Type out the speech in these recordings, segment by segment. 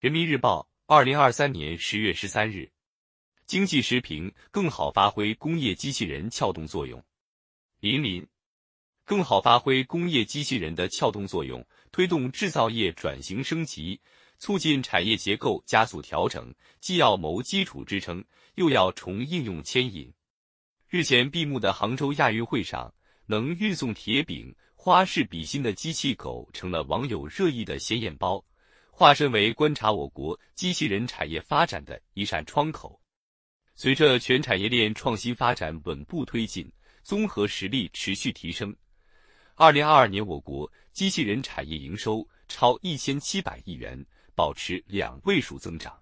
人民日报，二零二三年十月十三日，经济时评：更好发挥工业机器人撬动作用。林林，更好发挥工业机器人的撬动作用，推动制造业转型升级，促进产业结构加速调整，既要谋基础支撑，又要重应用牵引。日前闭幕的杭州亚运会上，能运送铁饼、花式比心的机器狗成了网友热议的显眼包。化身为观察我国机器人产业发展的一扇窗口。随着全产业链创新发展稳步推进，综合实力持续提升，二零二二年我国机器人产业营收超一千七百亿元，保持两位数增长。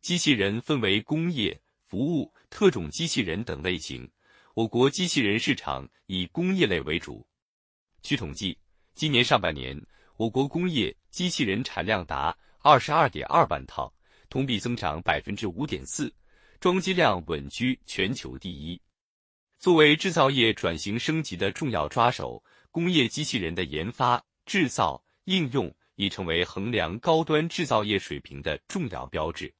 机器人分为工业、服务、特种机器人等类型，我国机器人市场以工业类为主。据统计，今年上半年。我国工业机器人产量达二十二点二万套，同比增长百分之五点四，装机量稳居全球第一。作为制造业转型升级的重要抓手，工业机器人的研发、制造、应用已成为衡量高端制造业水平的重要标志。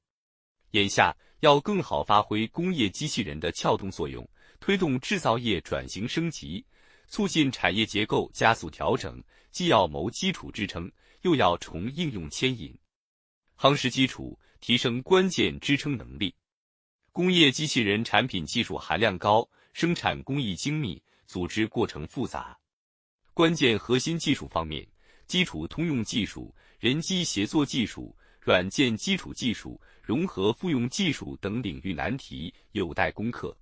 眼下，要更好发挥工业机器人的撬动作用，推动制造业转型升级。促进产业结构加速调整，既要谋基础支撑，又要重应用牵引，夯实基础，提升关键支撑能力。工业机器人产品技术含量高，生产工艺精密，组织过程复杂。关键核心技术方面，基础通用技术、人机协作技术、软件基础技术、融合复用技术等领域难题有待攻克。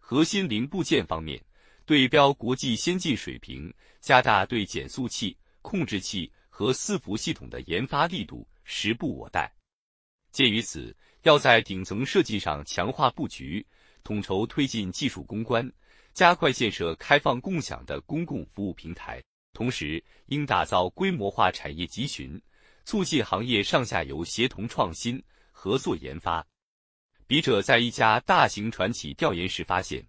核心零部件方面。对标国际先进水平，加大对减速器、控制器和伺服系统的研发力度，时不我待。鉴于此，要在顶层设计上强化布局，统筹推进技术攻关，加快建设开放共享的公共服务平台。同时，应打造规模化产业集群，促进行业上下游协同创新、合作研发。笔者在一家大型船企调研时发现。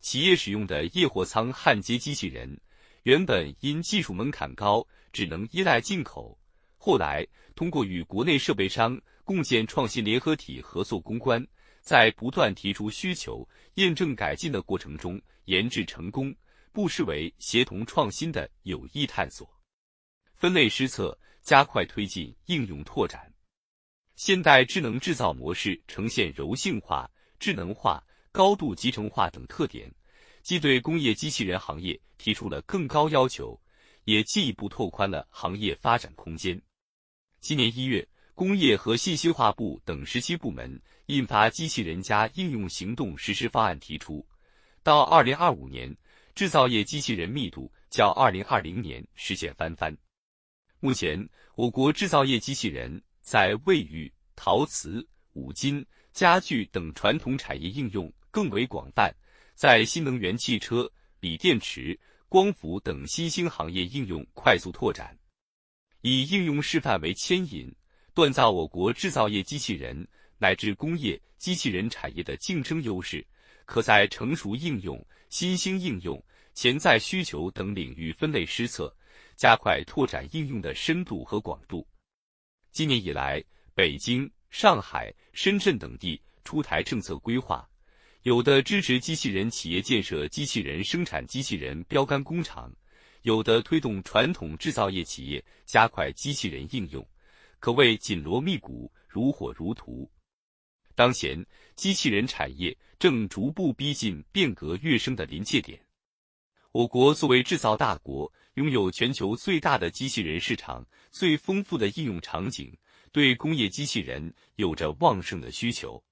企业使用的液货仓焊接机器人，原本因技术门槛高，只能依赖进口。后来通过与国内设备商共建创新联合体合作攻关，在不断提出需求、验证改进的过程中研制成功，不失为协同创新的有益探索。分类施策，加快推进应用拓展。现代智能制造模式呈现柔性化、智能化。高度集成化等特点，既对工业机器人行业提出了更高要求，也进一步拓宽了行业发展空间。今年一月，工业和信息化部等十七部门印发《机器人加应用行动实施方案》，提出，到二零二五年，制造业机器人密度较二零二零年实现翻番。目前，我国制造业机器人在卫浴、陶瓷、五金、家具等传统产业应用。更为广泛，在新能源汽车、锂电池、光伏等新兴行业应用快速拓展，以应用示范为牵引，锻造我国制造业机器人乃至工业机器人产业的竞争优势，可在成熟应用、新兴应用、潜在需求等领域分类施策，加快拓展应用的深度和广度。今年以来，北京、上海、深圳等地出台政策规划。有的支持机器人企业建设机器人生产机器人标杆工厂，有的推动传统制造业企业加快机器人应用，可谓紧锣密鼓、如火如荼。当前，机器人产业正逐步逼近变革跃升的临界点。我国作为制造大国，拥有全球最大的机器人市场、最丰富的应用场景，对工业机器人有着旺盛的需求。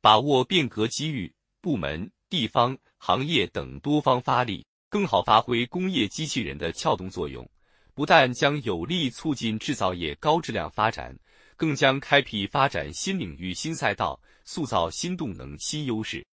把握变革机遇。部门、地方、行业等多方发力，更好发挥工业机器人的撬动作用，不但将有力促进制造业高质量发展，更将开辟发展新领域新赛道，塑造新动能新优势。